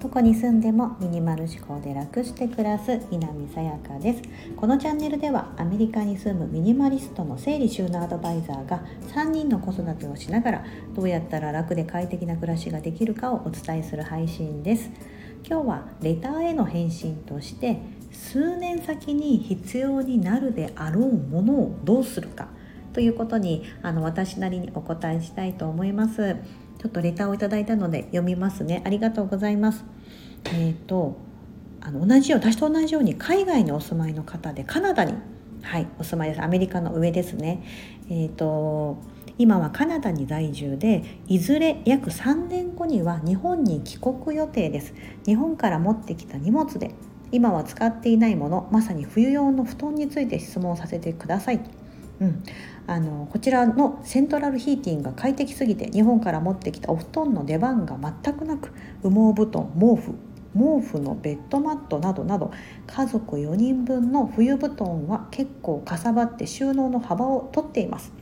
どこに住んでもミニマル思考で楽して暮らす南さやかです。このチャンネルではアメリカに住むミニマリストの整理収納アドバイザーが3人の子育てをしながらどうやったら楽で快適な暮らしができるかをお伝えする配信です。今日はレターへの返信として数年先に必要になるであろうものをどうするか。ということにあの私なりにお答えしたいと思います。ちょっとレターをいただいたので読みますね。ありがとうございます。えーと、あの同じよう私と同じように海外にお住まいの方でカナダに、はい、お住まいです。アメリカの上ですね。えーと、今はカナダに在住でいずれ約3年後には日本に帰国予定です。日本から持ってきた荷物で今は使っていないものまさに冬用の布団について質問させてください。うん、あのこちらのセントラルヒーティングが快適すぎて日本から持ってきたお布団の出番が全くなく羽毛布団毛布毛布のベッドマットなどなど家族4人分の冬布団は結構かさばって収納の幅を取っています。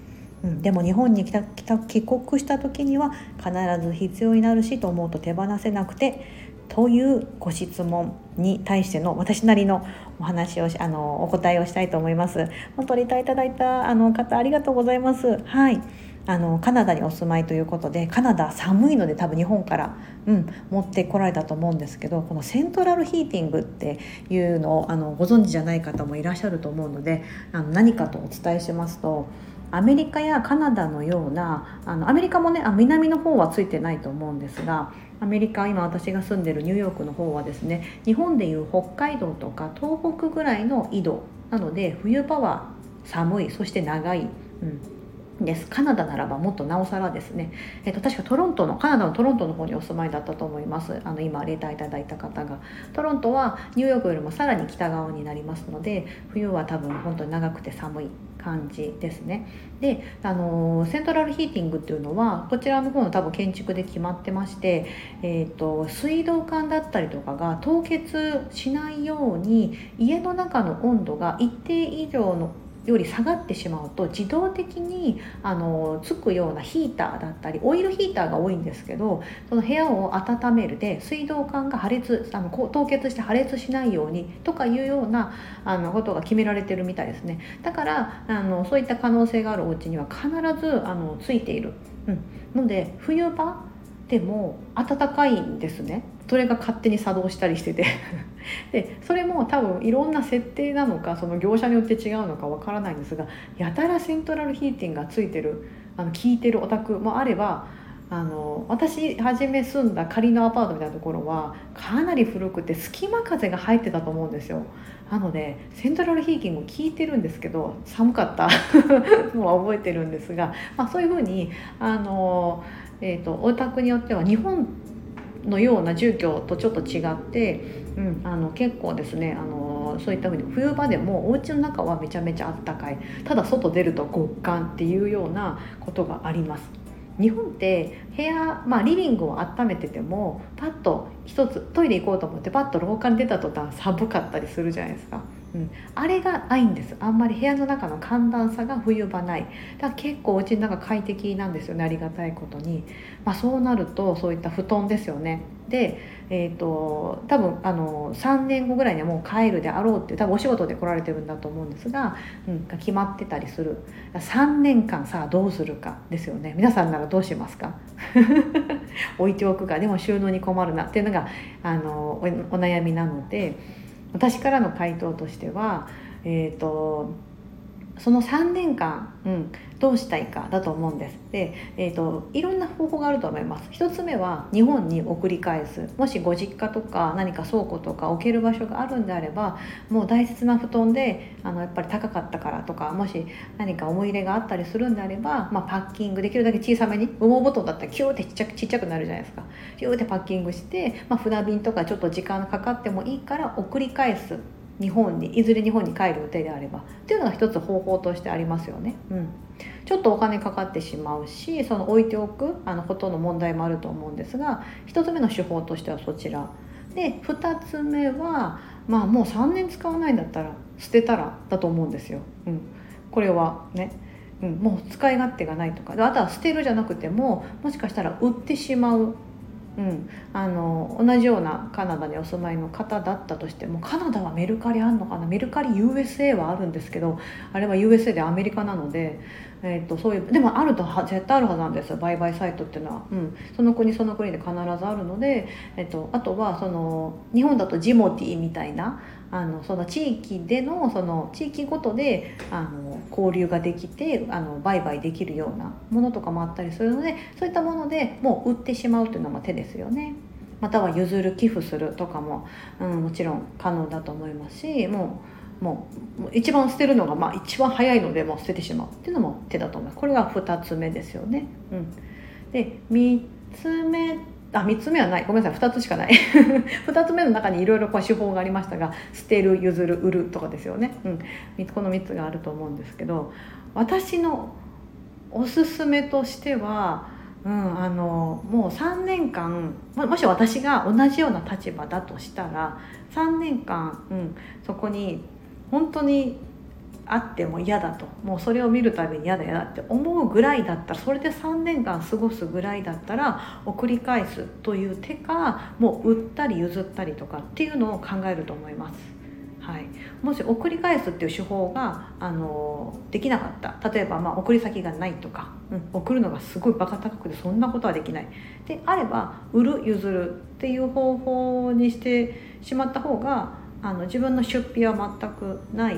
うん、でも日本に帰国した時には必ず必要になるしと思うと手放せなくてというご質問に対しての私なりのお話をあのお答えをしたいと思います。本当にいただいたあの方ありがとうございます。はい。あのカナダにお住まいということでカナダ寒いので多分日本から、うん、持ってこられたと思うんですけどこのセントラルヒーティングっていうのをあのご存知じゃない方もいらっしゃると思うのであの何かとお伝えしますとアメリカやカナダのようなあのアメリカもねあ南の方はついてないと思うんですがアメリカ今私が住んでるニューヨークの方はですね日本でいう北海道とか東北ぐらいの緯度なので冬場は寒いそして長い、うん、です。カナダならばもっとなおさらですね、えっと、確かトロントのカナダのトロントの方にお住まいだったと思います。あの今レーターいただいた方が。トロントはニューヨークよりもさらに北側になりますので冬は多分本当に長くて寒い感じですね。であのセントラルヒーティングっていうのはこちらの方の多分建築で決まってまして、えーと水道管だったりとかが凍結しないように家の中の温度が一定以上のより下がってしまうと自動的にあのつくようなヒーターだったりオイルヒーターが多いんですけどその部屋を温めるで水道管が破裂あの凍結して破裂しないようにとかいうようなあのことが決められてるみたいですね。だからあのそういった可能性があるお家には必ずあのついている、うん、ので冬場でも暖かいんですね。それが勝手に作動したりしてて。でそれも多分いろんな設定なのかその業者によって違うのかわからないんですがやたらセントラルヒーティングがついてるあの効いてるお宅もあればあの私初め住んだ仮のアパートみたいなところはかなり古くて隙間風が入ってたと思うんですよ。なのでセントラルヒーティング効いてるんですけど寒かった。のは覚えてるんですが、まあ、そういうふうにあのえーと、お宅によっては日本のような住居とちょっと違って、うん、あの結構ですねあのそういったふうに冬場でもお家の中はめちゃめちゃあったかいただ外出ると極寒っていうようなことがあります。日本って部屋、まあ、リビングを温めててもパッと一つトイレ行こうと思ってパッと廊下に出た途端寒かったりするじゃないですか。うん、あれがないんです。あんまり部屋の中の寒暖差が冬場ない。だから結構お家の中快適なんですよねありがたいことに、まあ、そうなるとそういった布団ですよね。で、えーと、多分あの3年後ぐらいにはもう帰るであろうって多分お仕事で来られてるんだと思うんですが、うん、が決まってたりする。3年間さあどうするかですよね。皆さんならどうしますか？置いておくかでも収納に困るなっていうのがあのお悩みなので私からの回答としてはえっ、ー、とその3年間、うん、どうしたいかだと思うんです。で、えーと、いろんな方法があると思います。一つ目は日本に送り返す。もしご実家とか何か倉庫とか置ける場所があるんであればもう大切な布団であのやっぱり高かったからとかもし何か思い入れがあったりするんであれば、まあ、パッキングできるだけ小さめに羽毛布団だったらキューってちっちゃくちっちゃくなるじゃないですか。キューってパッキングして、まあ、船便とかちょっと時間かかってもいいから送り返す。日本にいずれ日本に帰る予定であればっていうのが一つ方法としてありますよね。うん、ちょっとお金かかってしまうしその置いておくあのことの問題もあると思うんですが一つ目の手法としてはそちら。で2つ目はまあもう3年使わないんだったら捨てたらだと思うんですよ。うん、これはねうん、もう使い勝手がないとかあとは捨てるじゃなくてももしかしたら売ってしまううん、あの同じようなカナダにお住まいの方だったとしてもカナダはメルカリあんのかな？メルカリ USA はあるんですけどあれは USA でアメリカなので、えーと、そういうでもあるとは絶対あるはずなんですよ。売買サイトっていうのは、うん、その国その国で必ずあるので、えーと、とあとはその日本だとジモティみたいなあのその地域でのその地域ごとであの交流ができてあの売買できるようなものとかもあったりするのでそういったものでもう売ってしまうというのも手ですよね。または譲る寄付するとかも、うん、もちろん可能だと思いますしもうもう一番捨てるのが、まあ、一番早いのでもう捨ててしまうっていうのも手だと思います。これが2つ目ですよね。うん、で3つ目あ3つ目はない。ごめんなさい。2つしかない。2つ目の中にいろいろ手法がありましたが捨てる譲る売るとかですよね、うん、この3つがあると思うんですけど私のおすすめとしては、うん、あのもう3年間もし私が同じような立場だとしたら3年間、うん、そこに本当にあっても嫌だと。もうそれを見るたびに嫌だ嫌だって思うぐらいだった。らそれで3年間過ごすぐらいだったら送り返すという手かもう売ったり譲ったりとかっていうのを考えると思います。はい、もし送り返すっていう手法があのできなかった。例えばまあ送り先がないとか、うん、送るのがすごいバカ高くてそんなことはできない。であれば売る譲るっていう方法にしてしまった方があの自分の出費は全くない。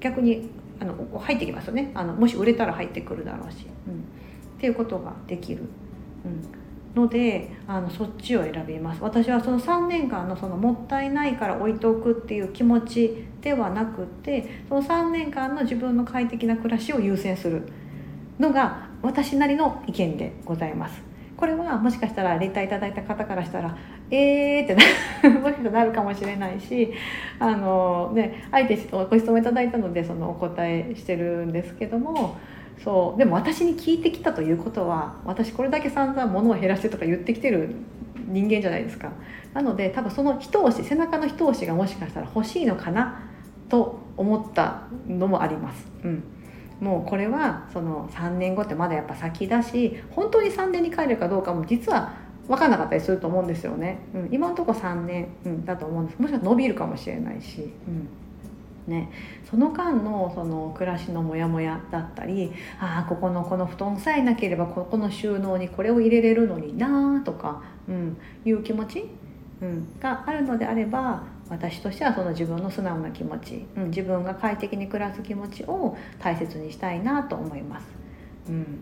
逆にあの入ってきますよね。あのもし売れたら入ってくるだろうし、うん、っていうことができる、うん、のであのそっちを選びます。私はその3年間のそのもったいないから置いておくっていう気持ちではなくてその3年間の自分の快適な暮らしを優先するのが私なりの意見でございます。これはもしかしたらレターいただいた方からしたらえーってな もしなるかもしれないしあの、ね、あえてご質問いただいたのでそのお答えしてるんですけどもそうでも私に聞いてきたということは私これだけ散々物を減らしてとか言ってきてる人間じゃないですか。なので多分その一押し背中の一押しがもしかしたら欲しいのかなと思ったのもあります。うんもうこれはその3年後ってまだやっぱ先だし本当に3年に帰るかどうかも実は分かんなかったりすると思うんですよね、うん、今のところ3年、うん、だと思うんです。もしかしたら伸びるかもしれないし、うん。ね、その間のその暮らしのモヤモヤだったりああここのこの布団さえなければここの収納にこれを入れれるのになとか、うん、いう気持ち、うん、があるのであれば私としてはその自分の素直な気持ち、うん、自分が快適に暮らす気持ちを大切にしたいなと思います。うん。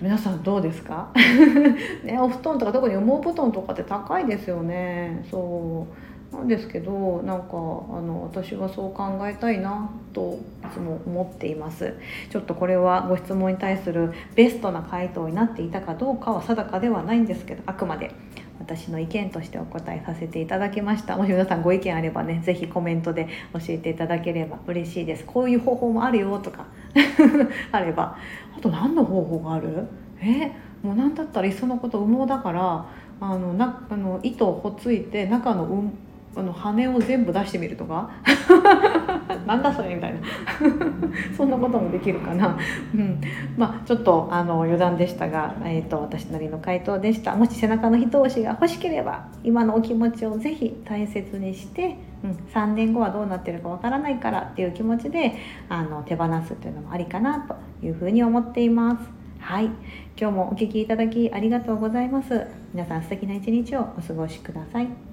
皆さんどうですか？ねお布団とか特に羽毛布団とかって高いですよね。そう。なんですけどなんかあの私はそう考えたいなといつも思っています。ちょっとこれはご質問に対するベストな回答になっていたかどうかは定かではないんですけどあくまで。私の意見としてお答えさせていただきました。もし皆さんご意見あればね是非コメントで教えていただければ嬉しいです。こういう方法もあるよとか あれば。あと何の方法がある？えもう何だったらいっそのこと羽毛だからあのなあの糸をほっついて中のあの羽を全部出してみるとか？なんだそれみたいな。そんなこともできるかな、うん、まあちょっとあの余談でしたが、えーと、私なりの回答でした。もし背中の一押しが欲しければ今のお気持ちをぜひ大切にして、うん、3年後はどうなってるかわからないからっていう気持ちであの手放すっていうのもありかなというふうに思っています。はい。今日もお聴きいただきありがとうございます。皆さん素敵な一日をお過ごしください。